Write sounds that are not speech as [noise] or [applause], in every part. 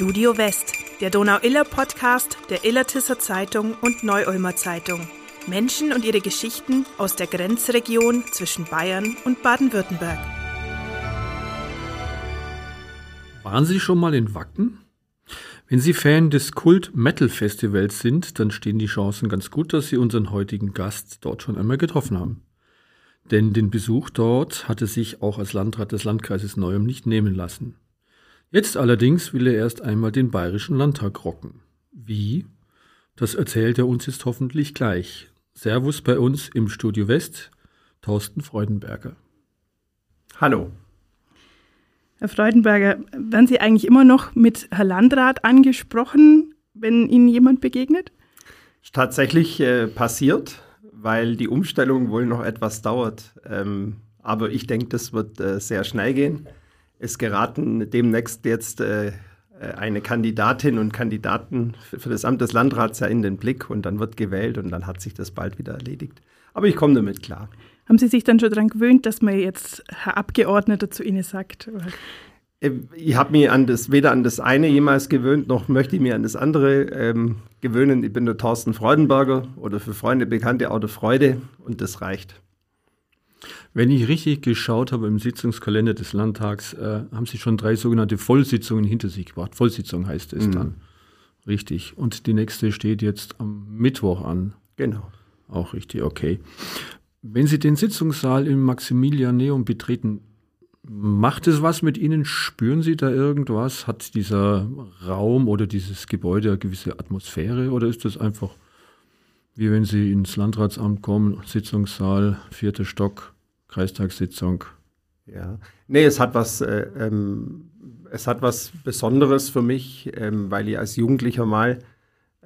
Studio West, der Donau-Iller-Podcast der Illertisser Zeitung und Neu-Ulmer Zeitung. Menschen und ihre Geschichten aus der Grenzregion zwischen Bayern und Baden-Württemberg. Waren Sie schon mal in Wacken? Wenn Sie Fan des Kult-Metal-Festivals sind, dann stehen die Chancen ganz gut, dass Sie unseren heutigen Gast dort schon einmal getroffen haben. Denn den Besuch dort hatte sich auch als Landrat des Landkreises Neuem nicht nehmen lassen. Jetzt allerdings will er erst einmal den Bayerischen Landtag rocken. Wie? Das erzählt er uns jetzt hoffentlich gleich. Servus bei uns im Studio West, Thorsten Freudenberger. Hallo. Herr Freudenberger, werden Sie eigentlich immer noch mit Herr Landrat angesprochen, wenn Ihnen jemand begegnet? Ist tatsächlich äh, passiert, weil die Umstellung wohl noch etwas dauert. Ähm, aber ich denke, das wird äh, sehr schnell gehen. Es geraten demnächst jetzt äh, äh, eine Kandidatin und Kandidaten für das Amt des Landrats ja in den Blick und dann wird gewählt und dann hat sich das bald wieder erledigt. Aber ich komme damit klar. Haben Sie sich dann schon daran gewöhnt, dass man jetzt Herr Abgeordneter zu Ihnen sagt? Äh, ich habe mich an das, weder an das eine jemals gewöhnt, noch möchte ich mir an das andere ähm, gewöhnen. Ich bin der Thorsten Freudenberger oder für Freunde, Bekannte der Freude und das reicht. Wenn ich richtig geschaut habe im Sitzungskalender des Landtags, äh, haben Sie schon drei sogenannte Vollsitzungen hinter sich gebracht. Vollsitzung heißt es mhm. dann. Richtig. Und die nächste steht jetzt am Mittwoch an. Genau. Auch richtig, okay. Wenn Sie den Sitzungssaal im Maximilianeum betreten, macht es was mit Ihnen? Spüren Sie da irgendwas? Hat dieser Raum oder dieses Gebäude eine gewisse Atmosphäre oder ist das einfach wie wenn Sie ins Landratsamt kommen, Sitzungssaal, vierter Stock, Kreistagssitzung. Ja, nee, es hat was, äh, ähm, es hat was Besonderes für mich, ähm, weil ich als Jugendlicher mal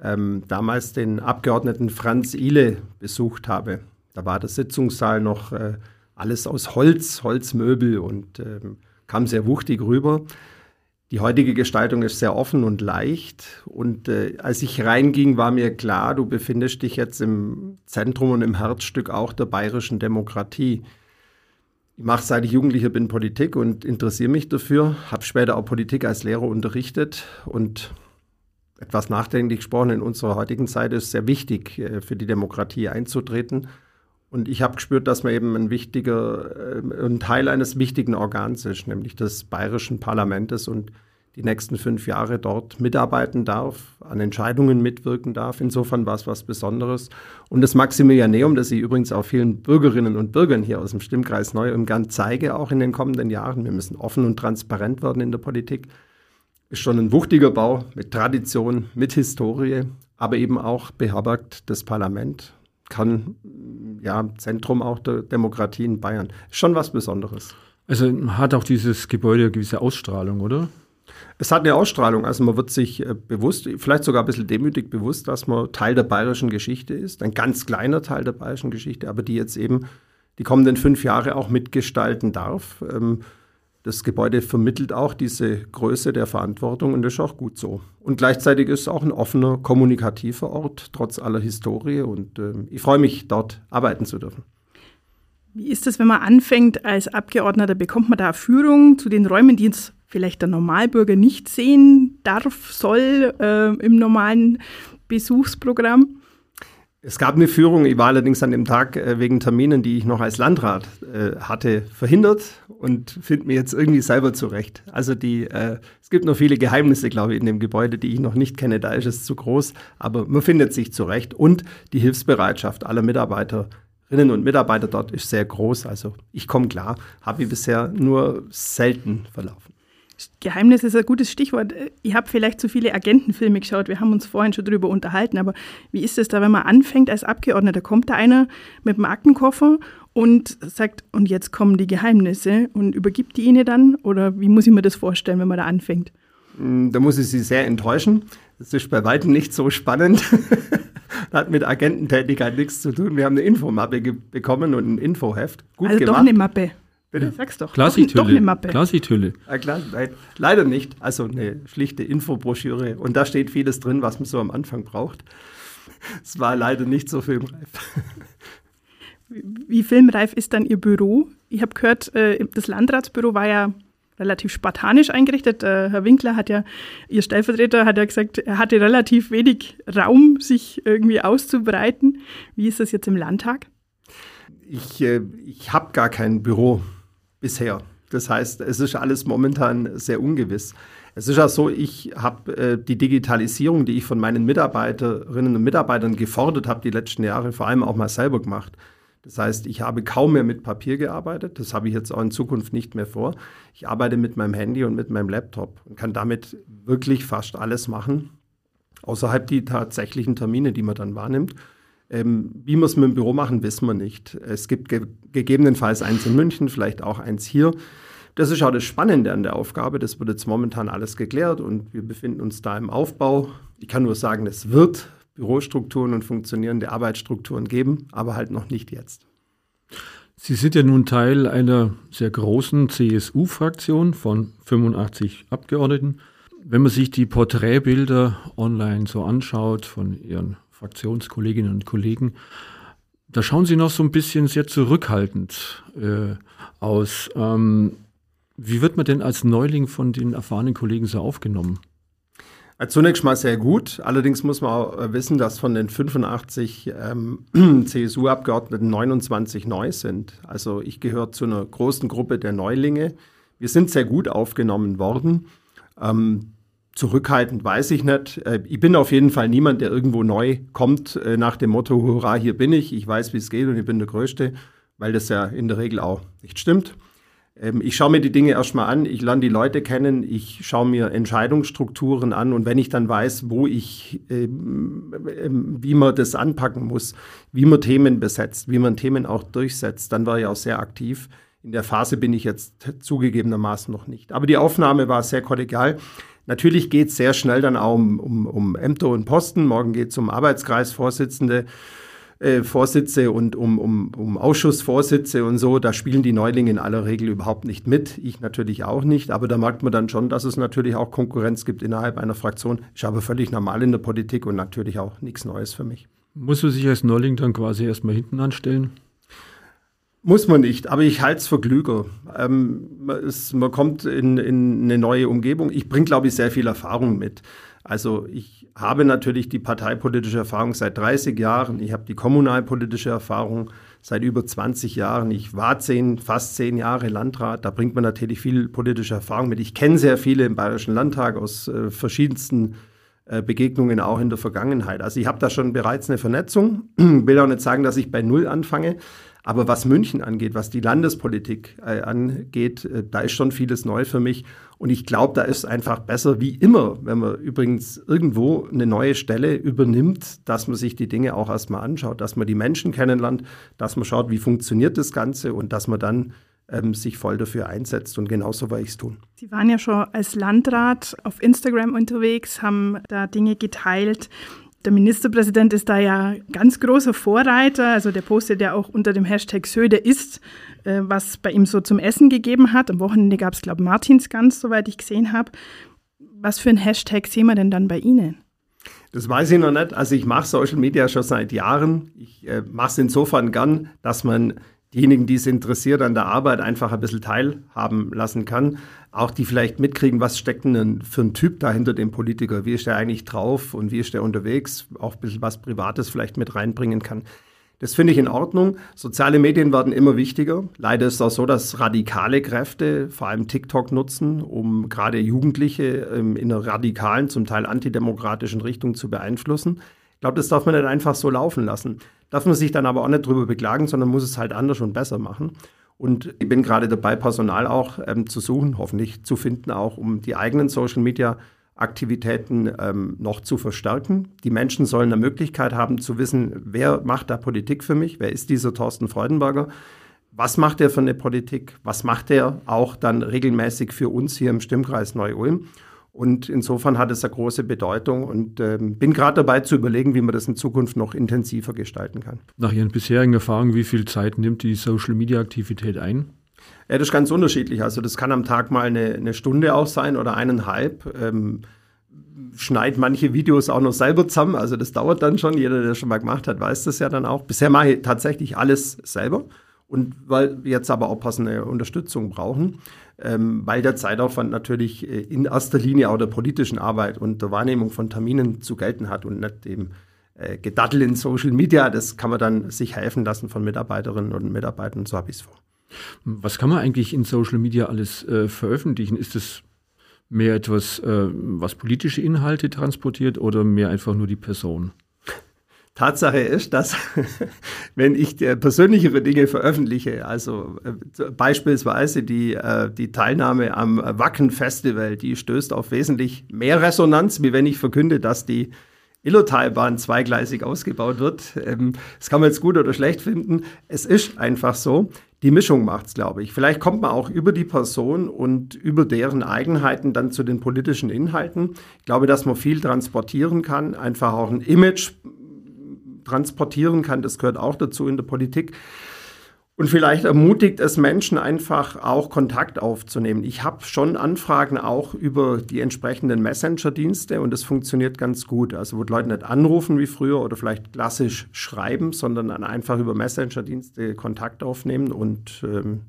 ähm, damals den Abgeordneten Franz Ile besucht habe. Da war der Sitzungssaal noch äh, alles aus Holz, Holzmöbel und ähm, kam sehr wuchtig rüber. Die heutige Gestaltung ist sehr offen und leicht. Und äh, als ich reinging, war mir klar, du befindest dich jetzt im Zentrum und im Herzstück auch der bayerischen Demokratie. Ich mache seit ich Jugendlicher bin Politik und interessiere mich dafür, habe später auch Politik als Lehrer unterrichtet und etwas nachdenklich gesprochen in unserer heutigen Zeit ist sehr wichtig, äh, für die Demokratie einzutreten. Und ich habe gespürt, dass man eben ein wichtiger, äh, ein Teil eines wichtigen Organs ist, nämlich des bayerischen Parlaments und die nächsten fünf Jahre dort mitarbeiten darf, an Entscheidungen mitwirken darf. Insofern war es was Besonderes. Und das Maximilianeum, das ich übrigens auch vielen Bürgerinnen und Bürgern hier aus dem Stimmkreis Neu und gern zeige, auch in den kommenden Jahren, wir müssen offen und transparent werden in der Politik, ist schon ein wuchtiger Bau mit Tradition, mit Historie, aber eben auch beherbergt das Parlament kann ja Zentrum auch der Demokratie in Bayern. Schon was Besonderes. Also hat auch dieses Gebäude eine gewisse Ausstrahlung, oder? Es hat eine Ausstrahlung. Also man wird sich äh, bewusst, vielleicht sogar ein bisschen demütig bewusst, dass man Teil der bayerischen Geschichte ist. Ein ganz kleiner Teil der bayerischen Geschichte, aber die jetzt eben die kommenden fünf Jahre auch mitgestalten darf. Ähm, das Gebäude vermittelt auch diese Größe der Verantwortung und das ist auch gut so. Und gleichzeitig ist es auch ein offener, kommunikativer Ort, trotz aller Historie. Und äh, ich freue mich, dort arbeiten zu dürfen. Wie ist es, wenn man anfängt als Abgeordneter? Bekommt man da Führung zu den Räumen, die jetzt vielleicht der Normalbürger nicht sehen darf, soll äh, im normalen Besuchsprogramm? Es gab eine Führung, ich war allerdings an dem Tag äh, wegen Terminen, die ich noch als Landrat äh, hatte, verhindert und finde mir jetzt irgendwie selber zurecht. Also die, äh, es gibt noch viele Geheimnisse, glaube ich, in dem Gebäude, die ich noch nicht kenne, da ist es zu groß, aber man findet sich zurecht und die Hilfsbereitschaft aller Mitarbeiterinnen und Mitarbeiter dort ist sehr groß. Also ich komme klar, habe ich bisher nur selten verlaufen. Geheimnis ist ein gutes Stichwort. Ich habe vielleicht zu viele Agentenfilme geschaut. Wir haben uns vorhin schon darüber unterhalten. Aber wie ist es da, wenn man anfängt als Abgeordneter? Kommt da einer mit dem Aktenkoffer und sagt, und jetzt kommen die Geheimnisse und übergibt die Ihnen dann? Oder wie muss ich mir das vorstellen, wenn man da anfängt? Mm, da muss ich Sie sehr enttäuschen. Das ist bei weitem nicht so spannend. [laughs] Hat mit Agententätigkeit nichts zu tun. Wir haben eine Infomappe bekommen und ein Infoheft. Gut also gemacht. doch eine Mappe. Bitte? Sag's doch. Klassithülle. Doch eine Mappe. Klassithülle. Ja, klar, nein, leider nicht. Also eine schlichte Infobroschüre. Und da steht vieles drin, was man so am Anfang braucht. Es war leider nicht so filmreif. Wie filmreif ist dann Ihr Büro? Ich habe gehört, äh, das Landratsbüro war ja relativ spartanisch eingerichtet. Äh, Herr Winkler hat ja, Ihr Stellvertreter hat ja gesagt, er hatte relativ wenig Raum, sich irgendwie auszubreiten. Wie ist das jetzt im Landtag? Ich, äh, ich habe gar kein Büro bisher. Das heißt, es ist alles momentan sehr ungewiss. Es ist ja so, ich habe äh, die Digitalisierung, die ich von meinen Mitarbeiterinnen und Mitarbeitern gefordert habe, die letzten Jahre vor allem auch mal selber gemacht. Das heißt, ich habe kaum mehr mit Papier gearbeitet. Das habe ich jetzt auch in Zukunft nicht mehr vor. Ich arbeite mit meinem Handy und mit meinem Laptop und kann damit wirklich fast alles machen, außerhalb die tatsächlichen Termine, die man dann wahrnimmt. Ähm, wie wir es mit dem Büro machen, wissen wir nicht. Es gibt ge gegebenenfalls eins in München, vielleicht auch eins hier. Das ist auch das Spannende an der Aufgabe. Das wird jetzt momentan alles geklärt und wir befinden uns da im Aufbau. Ich kann nur sagen, es wird Bürostrukturen und funktionierende Arbeitsstrukturen geben, aber halt noch nicht jetzt. Sie sind ja nun Teil einer sehr großen CSU-Fraktion von 85 Abgeordneten. Wenn man sich die Porträtbilder online so anschaut von Ihren Fraktionskolleginnen und Kollegen, da schauen Sie noch so ein bisschen sehr zurückhaltend äh, aus. Ähm, wie wird man denn als Neuling von den erfahrenen Kollegen so aufgenommen? Zunächst mal sehr gut. Allerdings muss man auch äh, wissen, dass von den 85 ähm, [clears throat] CSU-Abgeordneten 29 neu sind. Also ich gehöre zu einer großen Gruppe der Neulinge. Wir sind sehr gut aufgenommen worden. Ähm, zurückhaltend weiß ich nicht. Äh, ich bin auf jeden Fall niemand, der irgendwo neu kommt äh, nach dem Motto, hurra, hier bin ich, ich weiß, wie es geht und ich bin der Größte, weil das ja in der Regel auch nicht stimmt. Ähm, ich schaue mir die Dinge erstmal an, ich lerne die Leute kennen, ich schaue mir Entscheidungsstrukturen an und wenn ich dann weiß, wo ich, ähm, ähm, wie man das anpacken muss, wie man Themen besetzt, wie man Themen auch durchsetzt, dann war ich auch sehr aktiv. In der Phase bin ich jetzt zugegebenermaßen noch nicht. Aber die Aufnahme war sehr kollegial. Natürlich geht es sehr schnell dann auch um, um, um Ämter und Posten. Morgen geht es um Arbeitskreisvorsitzende äh, Vorsitze und um, um, um Ausschussvorsitze und so, da spielen die Neulinge in aller Regel überhaupt nicht mit. Ich natürlich auch nicht, aber da merkt man dann schon, dass es natürlich auch Konkurrenz gibt innerhalb einer Fraktion. Ich habe völlig normal in der Politik und natürlich auch nichts Neues für mich. Muss man sich als Neuling dann quasi erstmal hinten anstellen? Muss man nicht, aber ich halte es für klüger. Ähm, es, man kommt in, in eine neue Umgebung. Ich bringe, glaube ich, sehr viel Erfahrung mit. Also ich habe natürlich die parteipolitische Erfahrung seit 30 Jahren. Ich habe die kommunalpolitische Erfahrung seit über 20 Jahren. Ich war zehn, fast zehn Jahre Landrat. Da bringt man natürlich viel politische Erfahrung mit. Ich kenne sehr viele im Bayerischen Landtag aus äh, verschiedensten äh, Begegnungen auch in der Vergangenheit. Also ich habe da schon bereits eine Vernetzung. [clears throat] Will auch nicht sagen, dass ich bei Null anfange. Aber was München angeht, was die Landespolitik äh, angeht, äh, da ist schon vieles neu für mich. Und ich glaube, da ist einfach besser wie immer, wenn man übrigens irgendwo eine neue Stelle übernimmt, dass man sich die Dinge auch erstmal anschaut, dass man die Menschen kennenlernt, dass man schaut, wie funktioniert das Ganze und dass man dann ähm, sich voll dafür einsetzt. Und genauso werde ich es tun. Sie waren ja schon als Landrat auf Instagram unterwegs, haben da Dinge geteilt. Der Ministerpräsident ist da ja ganz großer Vorreiter. Also der postet ja auch unter dem Hashtag Söde ist, äh, was bei ihm so zum Essen gegeben hat. Am Wochenende gab es, glaube ich, Martinsgans, soweit ich gesehen habe. Was für ein Hashtag sehen wir denn dann bei Ihnen? Das weiß ich noch nicht. Also ich mache Social Media schon seit Jahren. Ich äh, mache es insofern gern, dass man diejenigen, die es interessiert, an der Arbeit einfach ein bisschen teilhaben lassen kann. Auch die vielleicht mitkriegen, was steckt denn für ein Typ da hinter dem Politiker? Wie ist der eigentlich drauf und wie ist der unterwegs? Auch ein bisschen was Privates vielleicht mit reinbringen kann. Das finde ich in Ordnung. Soziale Medien werden immer wichtiger. Leider ist es auch so, dass radikale Kräfte vor allem TikTok nutzen, um gerade Jugendliche ähm, in einer radikalen, zum Teil antidemokratischen Richtung zu beeinflussen. Ich glaube, das darf man nicht einfach so laufen lassen. Darf man sich dann aber auch nicht drüber beklagen, sondern muss es halt anders und besser machen. Und ich bin gerade dabei, Personal auch ähm, zu suchen, hoffentlich zu finden, auch um die eigenen Social Media Aktivitäten ähm, noch zu verstärken. Die Menschen sollen eine Möglichkeit haben zu wissen, wer macht da Politik für mich, wer ist dieser Thorsten Freudenberger, was macht er für eine Politik, was macht er auch dann regelmäßig für uns hier im Stimmkreis Neu-Ulm. Und insofern hat es eine große Bedeutung und äh, bin gerade dabei zu überlegen, wie man das in Zukunft noch intensiver gestalten kann. Nach Ihren bisherigen Erfahrungen, wie viel Zeit nimmt die Social-Media-Aktivität ein? Ja, das ist ganz unterschiedlich. Also das kann am Tag mal eine, eine Stunde auch sein oder eineinhalb. Ähm, schneid manche Videos auch noch selber zusammen. Also das dauert dann schon. Jeder, der das schon mal gemacht hat, weiß das ja dann auch. Bisher mache ich tatsächlich alles selber und weil wir jetzt aber auch passende Unterstützung brauchen, ähm, weil der Zeitaufwand natürlich äh, in erster Linie auch der politischen Arbeit und der Wahrnehmung von Terminen zu gelten hat und nicht dem äh, Gedattel in Social Media. Das kann man dann sich helfen lassen von Mitarbeiterinnen und Mitarbeitern, so habe ich es vor. Was kann man eigentlich in Social Media alles äh, veröffentlichen? Ist es mehr etwas, äh, was politische Inhalte transportiert oder mehr einfach nur die Person? Tatsache ist, dass [laughs] wenn ich persönlichere Dinge veröffentliche, also äh, beispielsweise die, äh, die Teilnahme am Wacken Festival, die stößt auf wesentlich mehr Resonanz, wie wenn ich verkünde, dass die Illotalbahn zweigleisig ausgebaut wird. Ähm, das kann man jetzt gut oder schlecht finden. Es ist einfach so. Die Mischung macht's, glaube ich. Vielleicht kommt man auch über die Person und über deren Eigenheiten dann zu den politischen Inhalten. Ich glaube, dass man viel transportieren kann, einfach auch ein Image transportieren kann. Das gehört auch dazu in der Politik. Und vielleicht ermutigt es Menschen einfach auch Kontakt aufzunehmen. Ich habe schon Anfragen auch über die entsprechenden Messenger-Dienste und das funktioniert ganz gut. Also wo die Leute nicht anrufen wie früher oder vielleicht klassisch schreiben, sondern dann einfach über Messenger-Dienste Kontakt aufnehmen und ähm,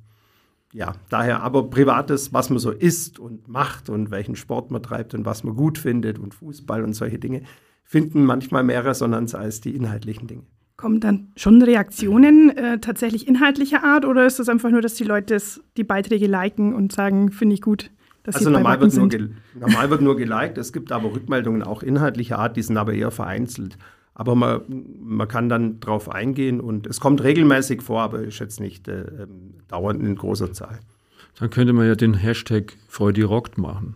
ja, daher aber privates, was man so isst und macht und welchen Sport man treibt und was man gut findet und Fußball und solche Dinge, finden manchmal mehr Resonanz als die inhaltlichen Dinge. Kommen dann schon Reaktionen äh, tatsächlich inhaltlicher Art oder ist das einfach nur, dass die Leute die Beiträge liken und sagen, finde ich gut? also normal wird, nur normal wird nur geliked, es gibt aber Rückmeldungen auch inhaltlicher Art, die sind aber eher vereinzelt. Aber man, man kann dann drauf eingehen und es kommt regelmäßig vor, aber ist jetzt nicht äh, ähm, dauernd in großer Zahl. Dann könnte man ja den Hashtag Freude rockt machen.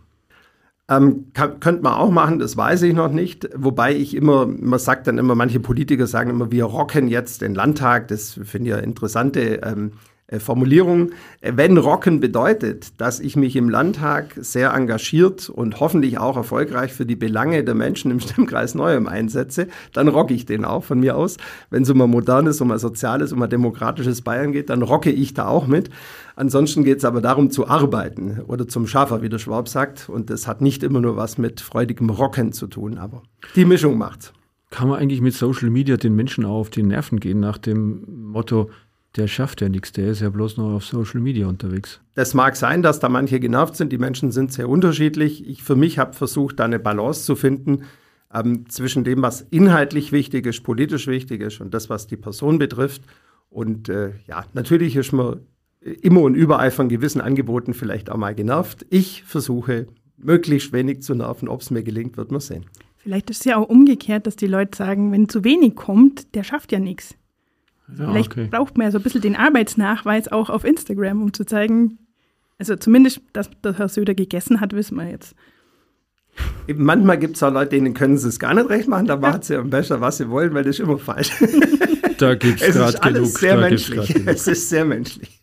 Ähm, kann, könnte man auch machen, das weiß ich noch nicht. Wobei ich immer, man sagt dann immer, manche Politiker sagen immer, wir rocken jetzt den Landtag. Das finde ich eine interessante ähm, äh, Formulierung. Äh, wenn rocken bedeutet, dass ich mich im Landtag sehr engagiert und hoffentlich auch erfolgreich für die Belange der Menschen im Stimmkreis Neuem einsetze, dann rocke ich den auch von mir aus. Wenn es um ein modernes, um ein soziales, um ein demokratisches Bayern geht, dann rocke ich da auch mit. Ansonsten geht es aber darum zu arbeiten oder zum Schafer, wie der Schwab sagt. Und das hat nicht immer nur was mit freudigem Rocken zu tun, aber die Mischung macht's. Kann man eigentlich mit Social Media den Menschen auch auf die Nerven gehen nach dem Motto, der schafft ja nichts, der ist ja bloß noch auf Social Media unterwegs. Das mag sein, dass da manche genervt sind. Die Menschen sind sehr unterschiedlich. Ich für mich habe versucht, da eine Balance zu finden ähm, zwischen dem, was inhaltlich wichtig ist, politisch wichtig ist und das, was die Person betrifft. Und äh, ja, natürlich ist man immer und überall von gewissen Angeboten vielleicht auch mal genervt. Ich versuche, möglichst wenig zu nerven. Ob es mir gelingt, wird man sehen. Vielleicht ist es ja auch umgekehrt, dass die Leute sagen, wenn zu wenig kommt, der schafft ja nichts. Ja, Vielleicht okay. braucht man ja so ein bisschen den Arbeitsnachweis auch auf Instagram, um zu zeigen, also zumindest, dass, dass Herr Söder gegessen hat, wissen wir jetzt. Manchmal gibt es auch Leute, denen können sie es gar nicht recht machen, da machen sie am besten, was sie wollen, weil das ist immer falsch. [laughs] Da gibt es gerade genug. Sehr menschlich. Es ist sehr menschlich.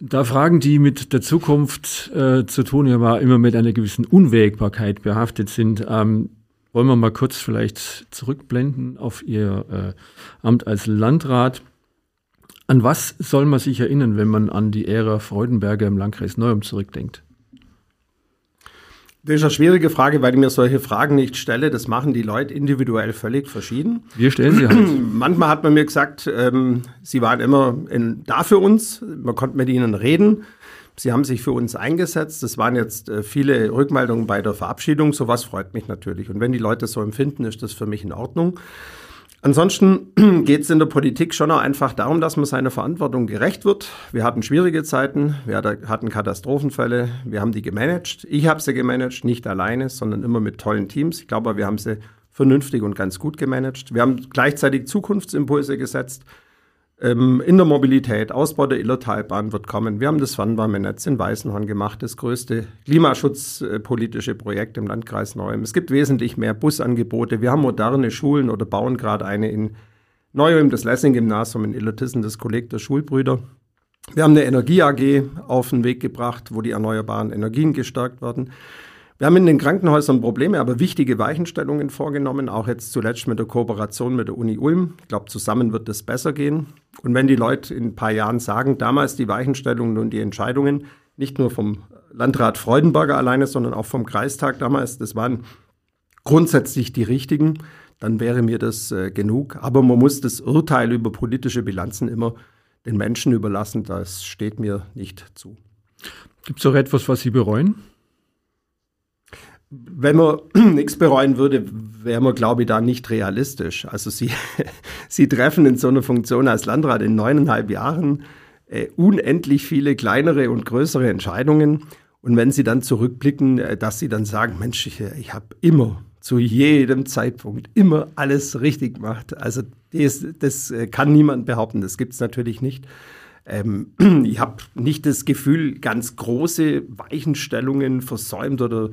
Da Fragen, die mit der Zukunft äh, zu tun haben, immer mit einer gewissen Unwägbarkeit behaftet sind, ähm, wollen wir mal kurz vielleicht zurückblenden auf Ihr äh, Amt als Landrat. An was soll man sich erinnern, wenn man an die Ära Freudenberger im Landkreis Neum zurückdenkt? Das ist eine schwierige Frage, weil ich mir solche Fragen nicht stelle. Das machen die Leute individuell völlig verschieden. Wir stellen sie halt. [clears throat] Manchmal hat man mir gesagt, ähm, sie waren immer in, da für uns. Man konnte mit ihnen reden. Sie haben sich für uns eingesetzt. Das waren jetzt äh, viele Rückmeldungen bei der Verabschiedung. Sowas freut mich natürlich. Und wenn die Leute so empfinden, ist das für mich in Ordnung. Ansonsten [clears throat] geht es in der Politik schon auch einfach darum, dass man seiner Verantwortung gerecht wird. Wir hatten schwierige Zeiten, wir hatten Katastrophenfälle, wir haben die gemanagt. Ich habe sie gemanagt, nicht alleine, sondern immer mit tollen Teams. Ich glaube, wir haben sie vernünftig und ganz gut gemanagt. Wir haben gleichzeitig Zukunftsimpulse gesetzt. Ähm, in der Mobilität, Ausbau der Illertalbahn wird kommen. Wir haben das Fernwärmenetz in Weißenhorn gemacht, das größte klimaschutzpolitische Projekt im Landkreis Neum. Es gibt wesentlich mehr Busangebote. Wir haben moderne Schulen oder bauen gerade eine in Neum, das Lessing-Gymnasium in Illertissen, das Kolleg der Schulbrüder. Wir haben eine Energie AG auf den Weg gebracht, wo die erneuerbaren Energien gestärkt werden. Wir haben in den Krankenhäusern Probleme, aber wichtige Weichenstellungen vorgenommen, auch jetzt zuletzt mit der Kooperation mit der Uni Ulm. Ich glaube, zusammen wird es besser gehen. Und wenn die Leute in ein paar Jahren sagen, damals die Weichenstellungen und die Entscheidungen, nicht nur vom Landrat Freudenberger alleine, sondern auch vom Kreistag damals, das waren grundsätzlich die richtigen, dann wäre mir das äh, genug. Aber man muss das Urteil über politische Bilanzen immer den Menschen überlassen, das steht mir nicht zu. Gibt es auch etwas, was Sie bereuen? Wenn man [clears throat] nichts bereuen würde, wäre man, glaube ich, da nicht realistisch. Also Sie, [laughs] Sie treffen in so einer Funktion als Landrat in neuneinhalb Jahren äh, unendlich viele kleinere und größere Entscheidungen. Und wenn Sie dann zurückblicken, äh, dass Sie dann sagen, Mensch, ich, ich habe immer zu jedem Zeitpunkt immer alles richtig gemacht. Also das, das äh, kann niemand behaupten, das gibt es natürlich nicht. Ähm, [clears throat] ich habe nicht das Gefühl, ganz große Weichenstellungen versäumt oder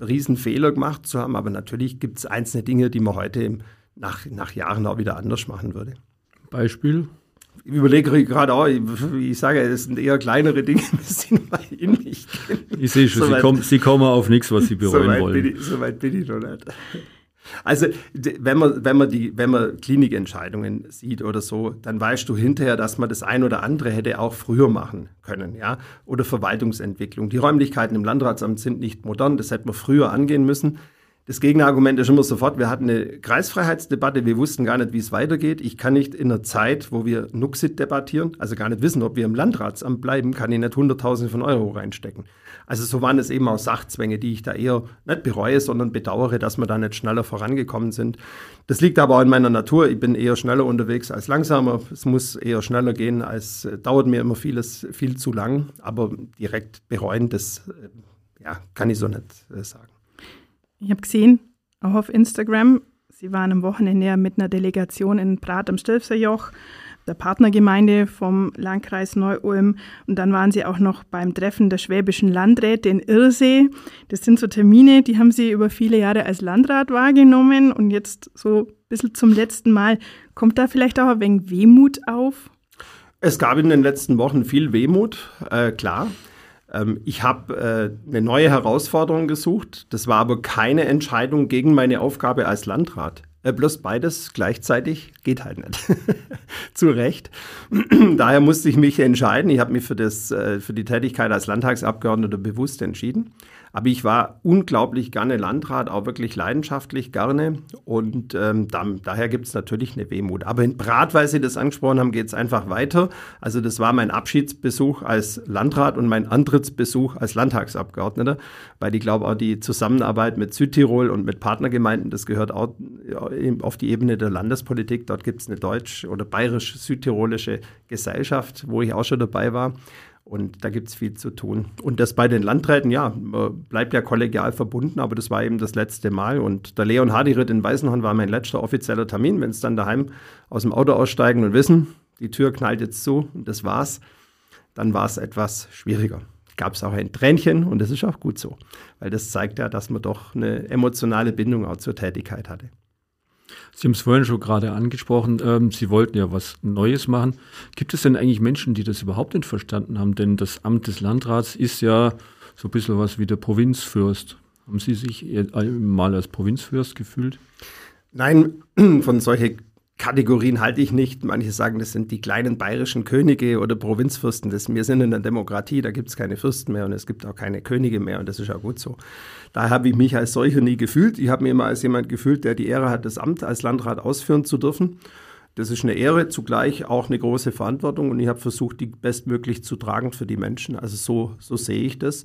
Riesenfehler gemacht zu haben, aber natürlich gibt es einzelne Dinge, die man heute nach, nach Jahren auch wieder anders machen würde. Beispiel? Ich überlege gerade auch, ich, ich, sage, es sind eher kleinere Dinge, [laughs] die in mich gehen. Ich sehe schon, so Sie, kommen, Sie, kommen, auf nichts, was Sie bereuen so wollen. Bin ich, so weit bin ich noch nicht. Also, wenn man, wenn, man die, wenn man Klinikentscheidungen sieht oder so, dann weißt du hinterher, dass man das ein oder andere hätte auch früher machen können, ja. Oder Verwaltungsentwicklung. Die Räumlichkeiten im Landratsamt sind nicht modern, das hätte man früher angehen müssen. Das Gegenargument ist immer sofort, wir hatten eine Kreisfreiheitsdebatte, wir wussten gar nicht, wie es weitergeht. Ich kann nicht in einer Zeit, wo wir Nuxit debattieren, also gar nicht wissen, ob wir im Landratsamt bleiben, kann ich nicht Hunderttausende von Euro reinstecken. Also so waren es eben auch Sachzwänge, die ich da eher nicht bereue, sondern bedauere, dass wir da nicht schneller vorangekommen sind. Das liegt aber auch in meiner Natur. Ich bin eher schneller unterwegs als langsamer. Es muss eher schneller gehen, als äh, dauert mir immer vieles viel zu lang. Aber direkt bereuen, das äh, ja, kann ich so nicht äh, sagen. Ich habe gesehen, auch auf Instagram, Sie waren am Wochenende mit einer Delegation in Prat am Stilfserjoch, der Partnergemeinde vom Landkreis Neu-Ulm. Und dann waren Sie auch noch beim Treffen der schwäbischen Landräte in Irsee. Das sind so Termine, die haben Sie über viele Jahre als Landrat wahrgenommen und jetzt so ein bisschen zum letzten Mal. Kommt da vielleicht auch ein wenig Wehmut auf? Es gab in den letzten Wochen viel Wehmut, äh, klar. Ähm, ich habe äh, eine neue Herausforderung gesucht. Das war aber keine Entscheidung gegen meine Aufgabe als Landrat. Äh, bloß beides gleichzeitig geht halt nicht. [laughs] Zu Recht. [clears throat] Daher musste ich mich entscheiden. Ich habe mich für, das, äh, für die Tätigkeit als Landtagsabgeordneter bewusst entschieden. Aber ich war unglaublich gerne Landrat, auch wirklich leidenschaftlich gerne. Und ähm, da, daher gibt es natürlich eine Wehmut. Aber in Brat, weil Sie das angesprochen haben, geht es einfach weiter. Also das war mein Abschiedsbesuch als Landrat und mein Antrittsbesuch als Landtagsabgeordneter, weil ich glaube auch die Zusammenarbeit mit Südtirol und mit Partnergemeinden, das gehört auch auf die Ebene der Landespolitik. Dort gibt es eine deutsch- oder bayerisch-südtirolische Gesellschaft, wo ich auch schon dabei war. Und da gibt es viel zu tun. Und das bei den Landräten, ja, bleibt ja kollegial verbunden, aber das war eben das letzte Mal. Und der Leon Hardy-Ritt in Weißenhorn war mein letzter offizieller Termin. Wenn es dann daheim aus dem Auto aussteigen und wissen, die Tür knallt jetzt zu und das war's, dann war es etwas schwieriger. Gab es auch ein Tränchen und das ist auch gut so, weil das zeigt ja, dass man doch eine emotionale Bindung auch zur Tätigkeit hatte. Sie haben es vorhin schon gerade angesprochen, ähm, Sie wollten ja was Neues machen. Gibt es denn eigentlich Menschen, die das überhaupt nicht verstanden haben? Denn das Amt des Landrats ist ja so ein bisschen was wie der Provinzfürst. Haben Sie sich mal als Provinzfürst gefühlt? Nein, [clears throat] von solchen Kategorien halte ich nicht. Manche sagen, das sind die kleinen bayerischen Könige oder Provinzfürsten. Das, wir sind in der Demokratie, da gibt es keine Fürsten mehr und es gibt auch keine Könige mehr und das ist auch gut so. Da habe ich mich als solcher nie gefühlt. Ich habe mich immer als jemand gefühlt, der die Ehre hat, das Amt als Landrat ausführen zu dürfen. Das ist eine Ehre, zugleich auch eine große Verantwortung und ich habe versucht, die bestmöglich zu tragen für die Menschen. Also so, so sehe ich das.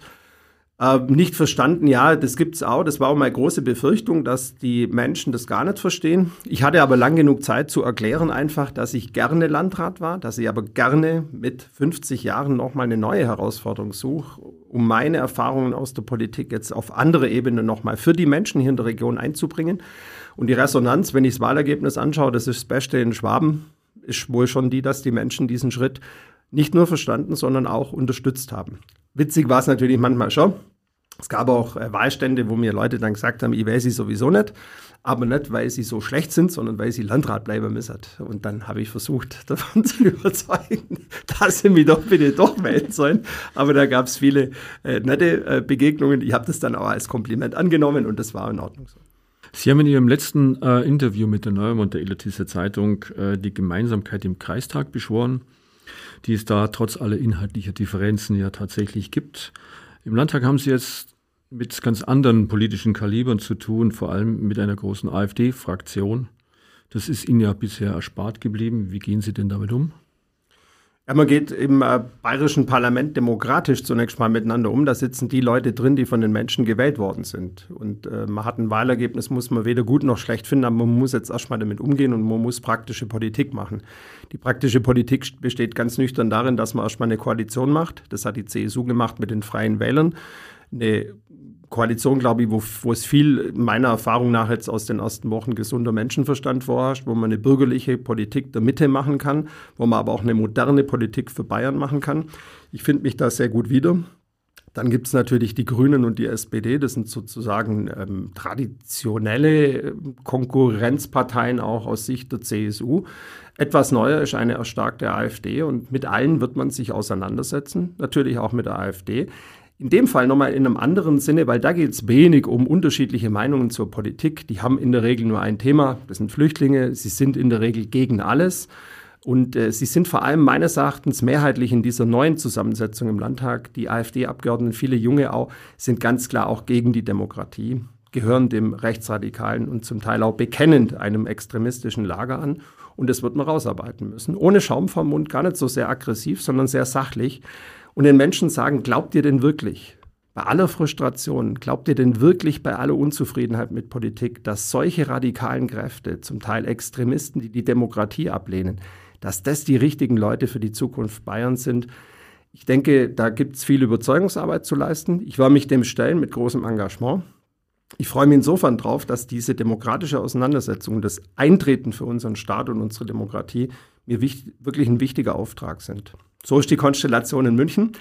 Äh, nicht verstanden, ja, das gibt's auch. Das war auch meine große Befürchtung, dass die Menschen das gar nicht verstehen. Ich hatte aber lang genug Zeit zu erklären einfach, dass ich gerne Landrat war, dass ich aber gerne mit 50 Jahren nochmal eine neue Herausforderung suche, um meine Erfahrungen aus der Politik jetzt auf andere Ebene nochmal für die Menschen hier in der Region einzubringen. Und die Resonanz, wenn ich das Wahlergebnis anschaue, das ist das Beste in Schwaben, ist wohl schon die, dass die Menschen diesen Schritt nicht nur verstanden, sondern auch unterstützt haben. Witzig war es natürlich manchmal schon. Es gab auch äh, Wahlstände, wo mir Leute dann gesagt haben, ich weiß sie sowieso nicht, aber nicht, weil sie so schlecht sind, sondern weil sie Landrat bleiben müssen. Und dann habe ich versucht, [laughs] davon zu überzeugen, dass sie mich doch bitte doch wählen sollen. Aber da gab es viele äh, nette äh, Begegnungen. Ich habe das dann auch als Kompliment angenommen und das war in Ordnung so. Sie haben in Ihrem letzten äh, Interview mit der Neuem und der Illertisser Zeitung äh, die Gemeinsamkeit im Kreistag beschworen die es da trotz aller inhaltlicher Differenzen ja tatsächlich gibt. Im Landtag haben Sie jetzt mit ganz anderen politischen Kalibern zu tun, vor allem mit einer großen AfD-Fraktion. Das ist Ihnen ja bisher erspart geblieben. Wie gehen Sie denn damit um? Ja, man geht im äh, bayerischen Parlament demokratisch zunächst mal miteinander um. Da sitzen die Leute drin, die von den Menschen gewählt worden sind. Und äh, man hat ein Wahlergebnis, muss man weder gut noch schlecht finden, aber man muss jetzt erstmal damit umgehen und man muss praktische Politik machen. Die praktische Politik besteht ganz nüchtern darin, dass man erstmal eine Koalition macht. Das hat die CSU gemacht mit den Freien Wählern. Eine Koalition, glaube ich, wo, wo es viel meiner Erfahrung nach jetzt aus den ersten Wochen gesunder Menschenverstand vorherrscht, wo man eine bürgerliche Politik der Mitte machen kann, wo man aber auch eine moderne Politik für Bayern machen kann. Ich finde mich da sehr gut wieder. Dann gibt es natürlich die Grünen und die SPD, das sind sozusagen ähm, traditionelle Konkurrenzparteien auch aus Sicht der CSU. Etwas neuer ist eine erstarkte AfD und mit allen wird man sich auseinandersetzen, natürlich auch mit der AfD. In dem Fall nochmal in einem anderen Sinne, weil da geht es wenig um unterschiedliche Meinungen zur Politik. Die haben in der Regel nur ein Thema, das sind Flüchtlinge. Sie sind in der Regel gegen alles. Und äh, sie sind vor allem meines Erachtens mehrheitlich in dieser neuen Zusammensetzung im Landtag. Die AfD-Abgeordneten, viele Junge auch, sind ganz klar auch gegen die Demokratie, gehören dem rechtsradikalen und zum Teil auch bekennend einem extremistischen Lager an. Und das wird man rausarbeiten müssen. Ohne Schaum vom Mund, gar nicht so sehr aggressiv, sondern sehr sachlich und den Menschen sagen, glaubt ihr denn wirklich, bei aller Frustration, glaubt ihr denn wirklich bei aller Unzufriedenheit mit Politik, dass solche radikalen Kräfte, zum Teil Extremisten, die die Demokratie ablehnen, dass das die richtigen Leute für die Zukunft Bayerns sind? Ich denke, da gibt es viel Überzeugungsarbeit zu leisten. Ich war mich dem stellen mit großem Engagement. Ich freue mich insofern drauf, dass diese demokratische Auseinandersetzung, das Eintreten für unseren Staat und unsere Demokratie mir wirklich ein wichtiger Auftrag sind. So ist die Konstellation in München.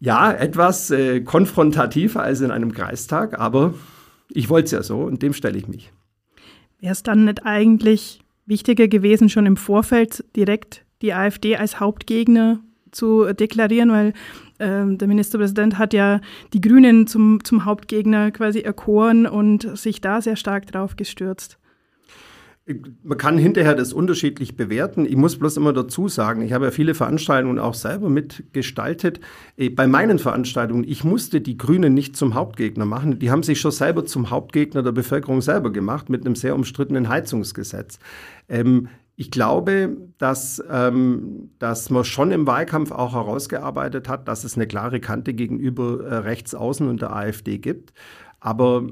Ja, etwas äh, konfrontativer als in einem Kreistag, aber ich wollte es ja so und dem stelle ich mich. Wäre es dann nicht eigentlich wichtiger gewesen, schon im Vorfeld direkt die AfD als Hauptgegner zu deklarieren, weil äh, der Ministerpräsident hat ja die Grünen zum, zum Hauptgegner quasi erkoren und sich da sehr stark drauf gestürzt. Man kann hinterher das unterschiedlich bewerten. Ich muss bloß immer dazu sagen, ich habe ja viele Veranstaltungen auch selber mitgestaltet. Äh, bei meinen Veranstaltungen, ich musste die Grünen nicht zum Hauptgegner machen. Die haben sich schon selber zum Hauptgegner der Bevölkerung selber gemacht mit einem sehr umstrittenen Heizungsgesetz. Ähm, ich glaube, dass, ähm, dass man schon im Wahlkampf auch herausgearbeitet hat, dass es eine klare Kante gegenüber äh, Rechtsaußen und der AfD gibt. Aber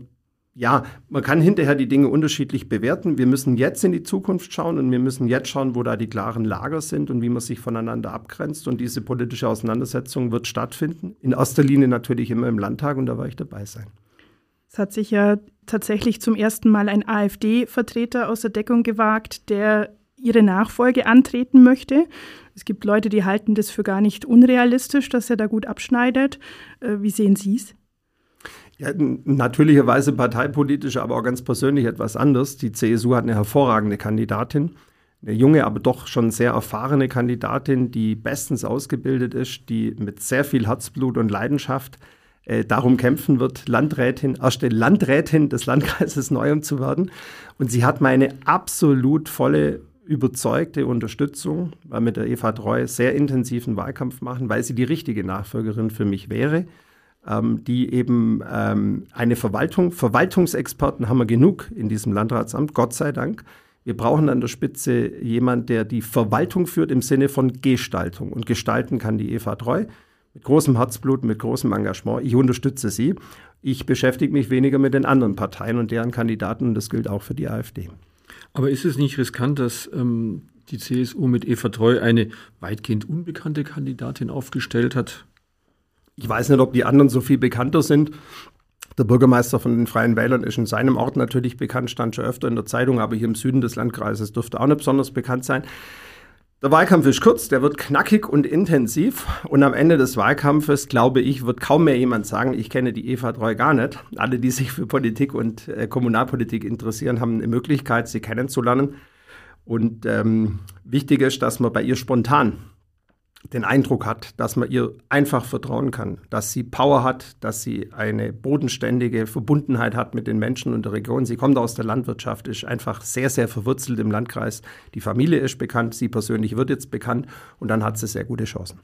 ja, man kann hinterher die Dinge unterschiedlich bewerten. Wir müssen jetzt in die Zukunft schauen und wir müssen jetzt schauen, wo da die klaren Lager sind und wie man sich voneinander abgrenzt. Und diese politische Auseinandersetzung wird stattfinden. In erster Linie natürlich immer im Landtag und da werde ich dabei sein. Es hat sich ja tatsächlich zum ersten Mal ein AfD-Vertreter aus der Deckung gewagt, der ihre Nachfolge antreten möchte. Es gibt Leute, die halten das für gar nicht unrealistisch, dass er da gut abschneidet. Äh, wie sehen Sie es? Ja, natürlicherweise parteipolitisch, aber auch ganz persönlich etwas anders. Die CSU hat eine hervorragende Kandidatin, eine junge, aber doch schon sehr erfahrene Kandidatin, die bestens ausgebildet ist, die mit sehr viel Herzblut und Leidenschaft äh, darum kämpfen wird, Landrätin, erste Landrätin des Landkreises Neuem zu werden. Und sie hat meine absolut volle überzeugte Unterstützung, weil mit der Eva Treu sehr intensiven Wahlkampf machen, weil sie die richtige Nachfolgerin für mich wäre ähm, die eben ähm, eine Verwaltung, Verwaltungsexperten haben wir genug in diesem Landratsamt, Gott sei Dank. Wir brauchen an der Spitze jemand, der die Verwaltung führt im Sinne von Gestaltung. Und gestalten kann die Eva Treu mit großem Herzblut, mit großem Engagement. Ich unterstütze sie. Ich beschäftige mich weniger mit den anderen Parteien und deren Kandidaten. Und das gilt auch für die AfD. Aber ist es nicht riskant, dass ähm, die CSU mit Eva Treu eine weitgehend unbekannte Kandidatin aufgestellt hat? Ich weiß nicht, ob die anderen so viel bekannter sind. Der Bürgermeister von den Freien Wählern ist in seinem Ort natürlich bekannt, stand schon öfter in der Zeitung, aber hier im Süden des Landkreises dürfte auch nicht besonders bekannt sein. Der Wahlkampf ist kurz, der wird knackig und intensiv. Und am Ende des Wahlkampfes, glaube ich, wird kaum mehr jemand sagen, ich kenne die Eva Treu gar nicht. Alle, die sich für Politik und äh, Kommunalpolitik interessieren, haben eine Möglichkeit, sie kennenzulernen. Und ähm, wichtig ist, dass man bei ihr spontan den Eindruck hat, dass man ihr einfach vertrauen kann, dass sie Power hat, dass sie eine bodenständige Verbundenheit hat mit den Menschen und der Region. Sie kommt aus der Landwirtschaft, ist einfach sehr, sehr verwurzelt im Landkreis. Die Familie ist bekannt, sie persönlich wird jetzt bekannt und dann hat sie sehr gute Chancen.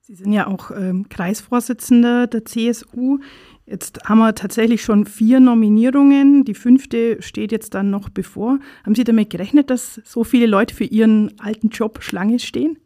Sie sind ja auch ähm, Kreisvorsitzender der CSU. Jetzt haben wir tatsächlich schon vier Nominierungen. Die fünfte steht jetzt dann noch bevor. Haben Sie damit gerechnet, dass so viele Leute für Ihren alten Job Schlange stehen?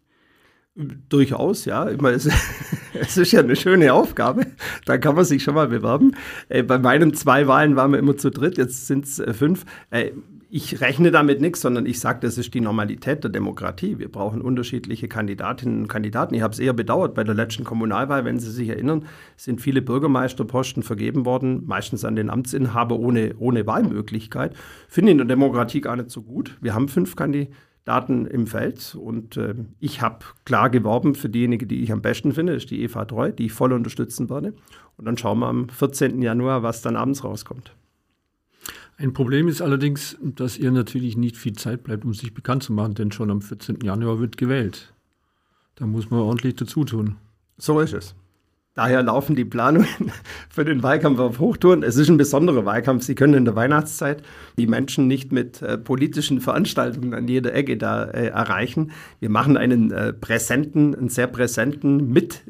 Durchaus, ja. Immer, es, [laughs] es, ist ja eine schöne Aufgabe. Da kann man sich schon mal bewerben. Äh, bei meinen zwei Wahlen waren wir immer zu dritt, jetzt sind es äh, fünf. Äh, ich rechne damit nichts, sondern ich sage, das ist die Normalität der Demokratie. Wir brauchen unterschiedliche Kandidatinnen und Kandidaten. Ich habe es eher bedauert bei der letzten Kommunalwahl, wenn Sie sich erinnern, sind viele Bürgermeisterposten vergeben worden, meistens an den Amtsinhaber ohne, ohne Wahlmöglichkeit. Finde in der Demokratie gar nicht so gut. Wir haben fünf Kandidaten im Feld und äh, ich habe klar geworben für diejenige, die ich am besten finde, ist die Eva Treu, die ich voll unterstützen werde. Und dann schauen wir am 14. Januar, was dann abends rauskommt. Ein Problem ist allerdings, dass ihr natürlich nicht viel Zeit bleibt, um sich bekannt zu machen, denn schon am 14. Januar wird gewählt. Da muss man ordentlich dazu tun. So ist es. Daher laufen die Planungen [laughs] für den Wahlkampf auf Hochtouren. Es ist ein besonderer Wahlkampf. Sie können in der Weihnachtszeit die Menschen nicht mit äh, politischen Veranstaltungen an jeder Ecke da äh, erreichen. Wir machen einen äh, präsenten, einen sehr präsenten, mit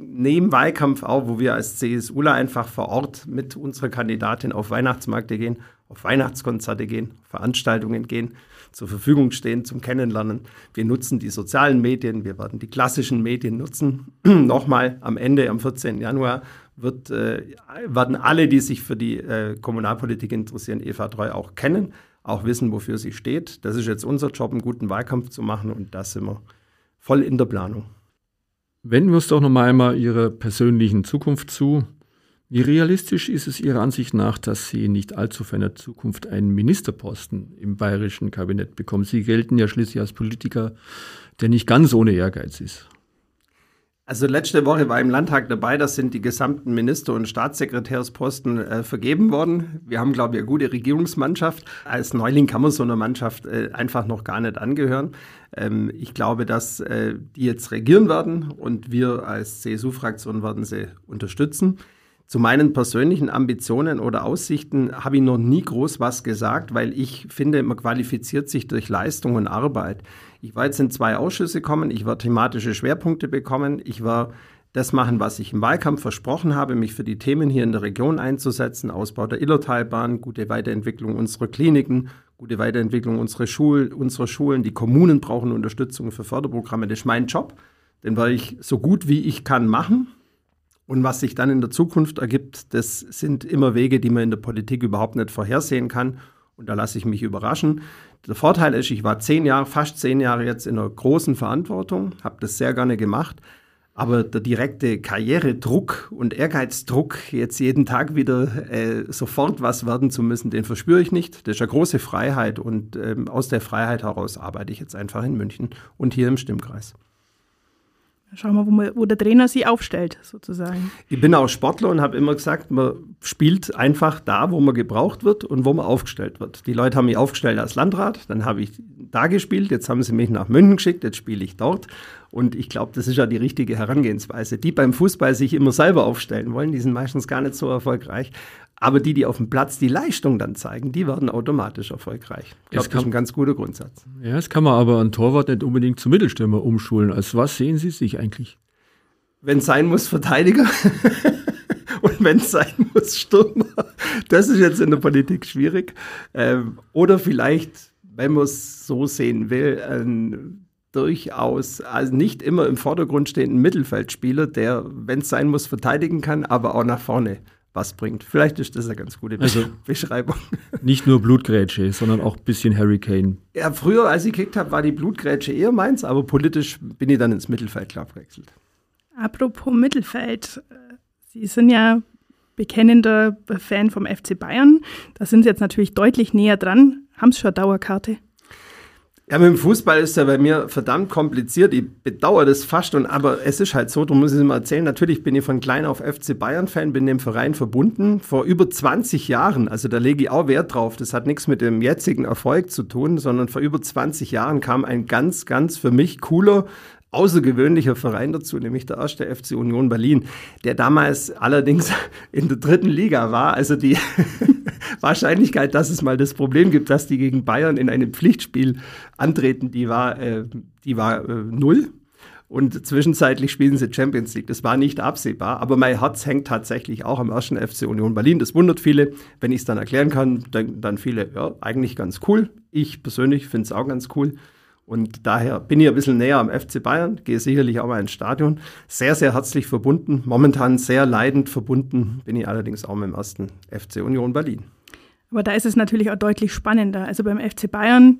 neben Wahlkampf auch, wo wir als CSUler einfach vor Ort mit unserer Kandidatin auf Weihnachtsmärkte gehen auf Weihnachtskonzerte gehen, Veranstaltungen gehen, zur Verfügung stehen zum Kennenlernen. Wir nutzen die sozialen Medien, wir werden die klassischen Medien nutzen. [clears throat] Nochmal am Ende, am 14. Januar, wird, äh, werden alle, die sich für die äh, Kommunalpolitik interessieren, Eva Treu auch kennen, auch wissen, wofür sie steht. Das ist jetzt unser Job, einen guten Wahlkampf zu machen und da sind wir voll in der Planung. Wenden wir uns doch noch mal einmal Ihrer persönlichen Zukunft zu. Wie realistisch ist es Ihrer Ansicht nach, dass Sie nicht allzu ferner Zukunft einen Ministerposten im bayerischen Kabinett bekommen? Sie gelten ja schließlich als Politiker, der nicht ganz ohne Ehrgeiz ist. Also letzte Woche war im Landtag dabei, da sind die gesamten Minister- und Staatssekretärsposten äh, vergeben worden. Wir haben, glaube ich, eine gute Regierungsmannschaft. Als Neuling kann man so einer Mannschaft äh, einfach noch gar nicht angehören. Ähm, ich glaube, dass äh, die jetzt regieren werden und wir als CSU-Fraktion werden sie unterstützen. Zu meinen persönlichen Ambitionen oder Aussichten habe ich noch nie groß was gesagt, weil ich finde, man qualifiziert sich durch Leistung und Arbeit. Ich war jetzt in zwei Ausschüsse gekommen, ich werde thematische Schwerpunkte bekommen, ich werde das machen, was ich im Wahlkampf versprochen habe, mich für die Themen hier in der Region einzusetzen, Ausbau der Illertalbahn, gute Weiterentwicklung unserer Kliniken, gute Weiterentwicklung unserer, Schul unserer Schulen. Die Kommunen brauchen Unterstützung für Förderprogramme. Das ist mein Job. Den werde ich so gut wie ich kann machen. Und was sich dann in der Zukunft ergibt, das sind immer Wege, die man in der Politik überhaupt nicht vorhersehen kann. Und da lasse ich mich überraschen. Der Vorteil ist, ich war zehn Jahre, fast zehn Jahre jetzt in einer großen Verantwortung, habe das sehr gerne gemacht. Aber der direkte Karrieredruck und Ehrgeizdruck, jetzt jeden Tag wieder äh, sofort was werden zu müssen, den verspüre ich nicht. Das ist eine große Freiheit und ähm, aus der Freiheit heraus arbeite ich jetzt einfach in München und hier im Stimmkreis. Schauen wir, wo, man, wo der Trainer sie aufstellt, sozusagen. Ich bin auch Sportler und habe immer gesagt, man spielt einfach da, wo man gebraucht wird und wo man aufgestellt wird. Die Leute haben mich aufgestellt als Landrat, dann habe ich da gespielt, jetzt haben sie mich nach München geschickt, jetzt spiele ich dort. Und ich glaube, das ist ja die richtige Herangehensweise. Die beim Fußball sich immer selber aufstellen wollen, die sind meistens gar nicht so erfolgreich. Aber die, die auf dem Platz die Leistung dann zeigen, die werden automatisch erfolgreich. Ich glaube, das ist ein ganz guter Grundsatz. Ja, das kann man aber an Torwart nicht unbedingt zum Mittelstürmer umschulen. Als was sehen Sie sich eigentlich? Wenn es sein muss, Verteidiger. [laughs] Und wenn es sein muss, Stürmer. Das ist jetzt in der Politik schwierig. Ähm, oder vielleicht, wenn man es so sehen will, ein durchaus, also nicht immer im Vordergrund stehenden Mittelfeldspieler, der, wenn es sein muss, verteidigen kann, aber auch nach vorne was bringt. Vielleicht ist das eine ganz gute also, Beschreibung. [laughs] Nicht nur Blutgrätsche, sondern auch ein bisschen Hurricane. Ja, früher, als ich gekickt habe, war die Blutgrätsche eher meins, aber politisch bin ich dann ins Mittelfeld gewechselt. Apropos Mittelfeld, Sie sind ja bekennender Fan vom FC Bayern. Da sind Sie jetzt natürlich deutlich näher dran. Haben Sie schon eine Dauerkarte? Ja, mit dem Fußball ist ja bei mir verdammt kompliziert. Ich bedauere das fast, und, aber es ist halt so, darum muss ich es mal erzählen. Natürlich bin ich von klein auf FC Bayern-Fan, bin dem Verein verbunden. Vor über 20 Jahren, also da lege ich auch Wert drauf, das hat nichts mit dem jetzigen Erfolg zu tun, sondern vor über 20 Jahren kam ein ganz, ganz für mich cooler außergewöhnlicher Verein dazu, nämlich der erste FC Union Berlin, der damals allerdings in der dritten Liga war. Also die [laughs] Wahrscheinlichkeit, dass es mal das Problem gibt, dass die gegen Bayern in einem Pflichtspiel antreten, die war, äh, die war äh, null. Und zwischenzeitlich spielen sie Champions League. Das war nicht absehbar, aber mein Herz hängt tatsächlich auch am ersten FC Union Berlin. Das wundert viele. Wenn ich es dann erklären kann, denken dann viele, ja, eigentlich ganz cool. Ich persönlich finde es auch ganz cool. Und daher bin ich ein bisschen näher am FC Bayern, gehe sicherlich auch mal ins Stadion. Sehr, sehr herzlich verbunden. Momentan sehr leidend verbunden bin ich allerdings auch mit dem ersten FC Union Berlin. Aber da ist es natürlich auch deutlich spannender. Also beim FC Bayern,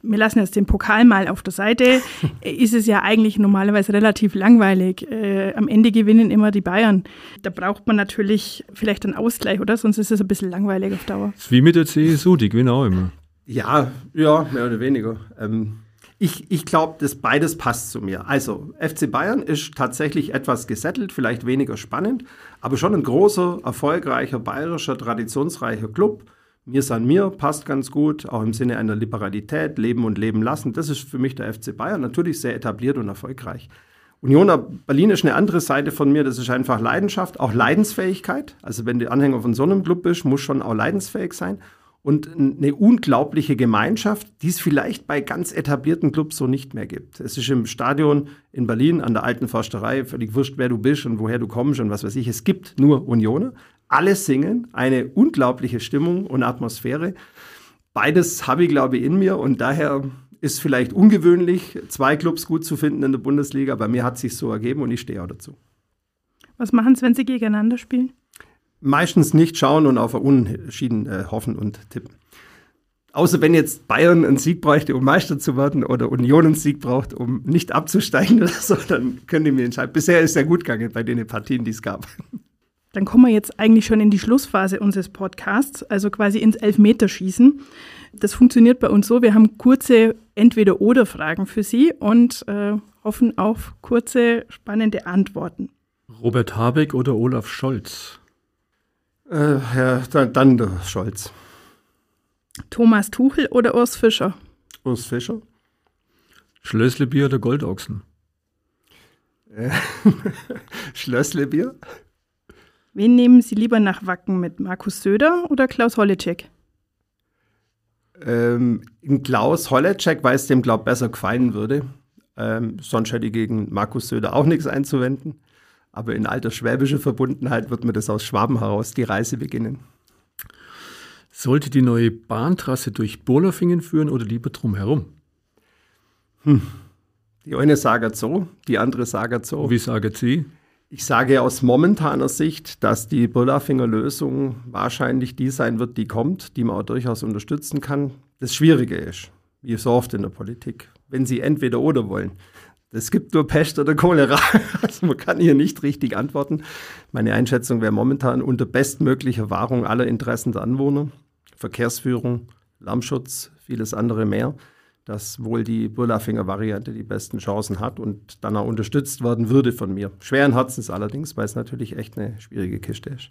wir lassen jetzt den Pokal mal auf der Seite, [laughs] ist es ja eigentlich normalerweise relativ langweilig. Äh, am Ende gewinnen immer die Bayern. Da braucht man natürlich vielleicht einen Ausgleich, oder? Sonst ist es ein bisschen langweilig auf Dauer. Das ist wie mit der CSU, die gewinnen auch immer. Ja, ja, mehr oder weniger. Ähm, ich, ich glaube, dass beides passt zu mir. Also, FC Bayern ist tatsächlich etwas gesettelt, vielleicht weniger spannend, aber schon ein großer, erfolgreicher, bayerischer, traditionsreicher Club. Mir san mir passt ganz gut, auch im Sinne einer Liberalität, Leben und Leben lassen. Das ist für mich der FC Bayern, natürlich sehr etabliert und erfolgreich. Union Berlin ist eine andere Seite von mir, das ist einfach Leidenschaft, auch Leidensfähigkeit. Also wenn du Anhänger von so einem Club bist, muss schon auch leidensfähig sein und eine unglaubliche Gemeinschaft, die es vielleicht bei ganz etablierten Clubs so nicht mehr gibt. Es ist im Stadion in Berlin an der alten Försterei völlig wurscht, wer du bist und woher du kommst und was weiß ich. Es gibt nur Unioner. Alle singen, eine unglaubliche Stimmung und Atmosphäre. Beides habe ich, glaube ich, in mir und daher ist vielleicht ungewöhnlich, zwei Clubs gut zu finden in der Bundesliga. Bei mir hat es sich so ergeben und ich stehe auch dazu. Was machen Sie, wenn Sie gegeneinander spielen? Meistens nicht schauen und auf Unentschieden äh, hoffen und tippen. Außer wenn jetzt Bayern einen Sieg bräuchte, um Meister zu werden, oder Union einen Sieg braucht, um nicht abzusteigen [laughs] oder so, dann können die mir entscheiden. Bisher ist es ja gut gegangen bei den Partien, die es gab. Dann kommen wir jetzt eigentlich schon in die Schlussphase unseres Podcasts, also quasi ins Elfmeterschießen. Das funktioniert bei uns so, wir haben kurze Entweder-Oder-Fragen für Sie und äh, hoffen auf kurze, spannende Antworten. Robert Habeck oder Olaf Scholz? Äh, ja, dann, dann der Scholz. Thomas Tuchel oder Urs Fischer? Urs Fischer. Schlösslebier oder Goldochsen? Äh, [laughs] Schlösslebier. Wen nehmen Sie lieber nach Wacken mit Markus Söder oder Klaus Holleczek? Ähm, Klaus Holleczek, weil es dem, glaube ich, besser gefallen würde. Ähm, sonst hätte ich gegen Markus Söder auch nichts einzuwenden. Aber in alter schwäbischer Verbundenheit wird mir das aus Schwaben heraus die Reise beginnen. Sollte die neue Bahntrasse durch Bolafingen führen oder lieber drumherum? Hm. Die eine sagt so, die andere sagt so. Wie sagen Sie? Ich sage aus momentaner Sicht, dass die Bolafinger Lösung wahrscheinlich die sein wird, die kommt, die man auch durchaus unterstützen kann. Das Schwierige ist, wie so oft in der Politik, wenn Sie entweder oder wollen. Es gibt nur Pest oder Cholera. [laughs] Also man kann hier nicht richtig antworten. Meine Einschätzung wäre momentan unter bestmöglicher Wahrung aller Interessen der Anwohner, Verkehrsführung, Lärmschutz, vieles andere mehr, dass wohl die Burlafinger-Variante die besten Chancen hat und dann auch unterstützt werden würde von mir. Schweren Herzens allerdings, weil es natürlich echt eine schwierige Kiste ist.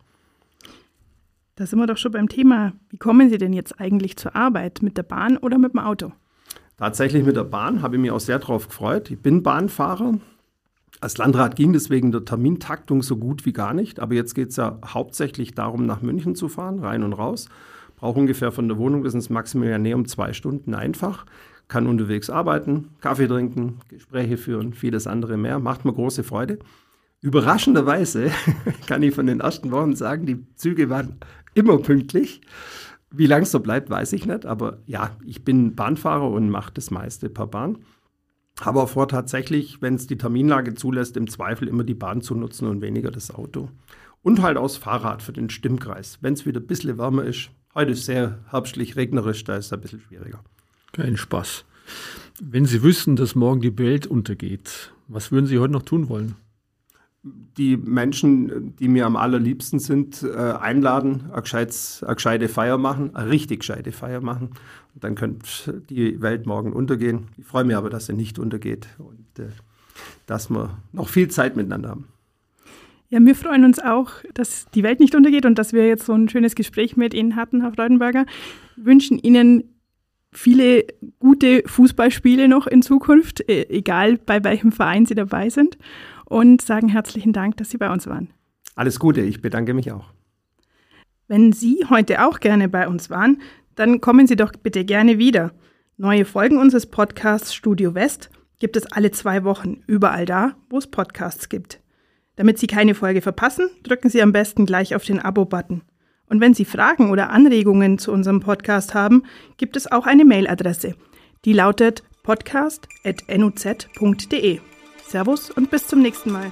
Da sind wir doch schon beim Thema. Wie kommen Sie denn jetzt eigentlich zur Arbeit? Mit der Bahn oder mit dem Auto? Tatsächlich mit der Bahn habe ich mich auch sehr darauf gefreut. Ich bin Bahnfahrer. Als Landrat ging das wegen der Termintaktung so gut wie gar nicht. Aber jetzt geht es ja hauptsächlich darum, nach München zu fahren, rein und raus. Brauche ungefähr von der Wohnung bis ins Maximilianeum zwei Stunden einfach. Kann unterwegs arbeiten, Kaffee trinken, Gespräche führen, vieles andere mehr. Macht mir große Freude. Überraschenderweise [laughs] kann ich von den ersten Wochen sagen, die Züge waren immer pünktlich. Wie lange es so bleibt, weiß ich nicht. Aber ja, ich bin Bahnfahrer und mache das meiste per Bahn. Habe auch vor, tatsächlich, wenn es die Terminlage zulässt, im Zweifel immer die Bahn zu nutzen und weniger das Auto. Und halt aus Fahrrad für den Stimmkreis. Wenn es wieder ein bisschen wärmer ist. Heute ist sehr herbstlich, regnerisch, da ist es ein bisschen schwieriger. Kein Spaß. Wenn Sie wüssten, dass morgen die Welt untergeht, was würden Sie heute noch tun wollen? Die Menschen, die mir am allerliebsten sind, äh, einladen, eine, gescheite Feier machen, eine richtig gescheite Feier machen. Und dann könnte die Welt morgen untergehen. Ich freue mich aber, dass sie nicht untergeht und äh, dass wir noch viel Zeit miteinander haben. Ja, wir freuen uns auch, dass die Welt nicht untergeht und dass wir jetzt so ein schönes Gespräch mit Ihnen hatten, Herr Freudenberger. Wir wünschen Ihnen viele gute Fußballspiele noch in Zukunft, e-, egal bei welchem Verein Sie dabei sind und sagen herzlichen Dank, dass Sie bei uns waren. Alles Gute, ich bedanke mich auch. Wenn Sie heute auch gerne bei uns waren, dann kommen Sie doch bitte gerne wieder. Neue Folgen unseres Podcasts Studio West gibt es alle zwei Wochen, überall da, wo es Podcasts gibt. Damit Sie keine Folge verpassen, drücken Sie am besten gleich auf den Abo-Button. Und wenn Sie Fragen oder Anregungen zu unserem Podcast haben, gibt es auch eine Mailadresse. Die lautet podcast.nuz.de. Servus und bis zum nächsten Mal.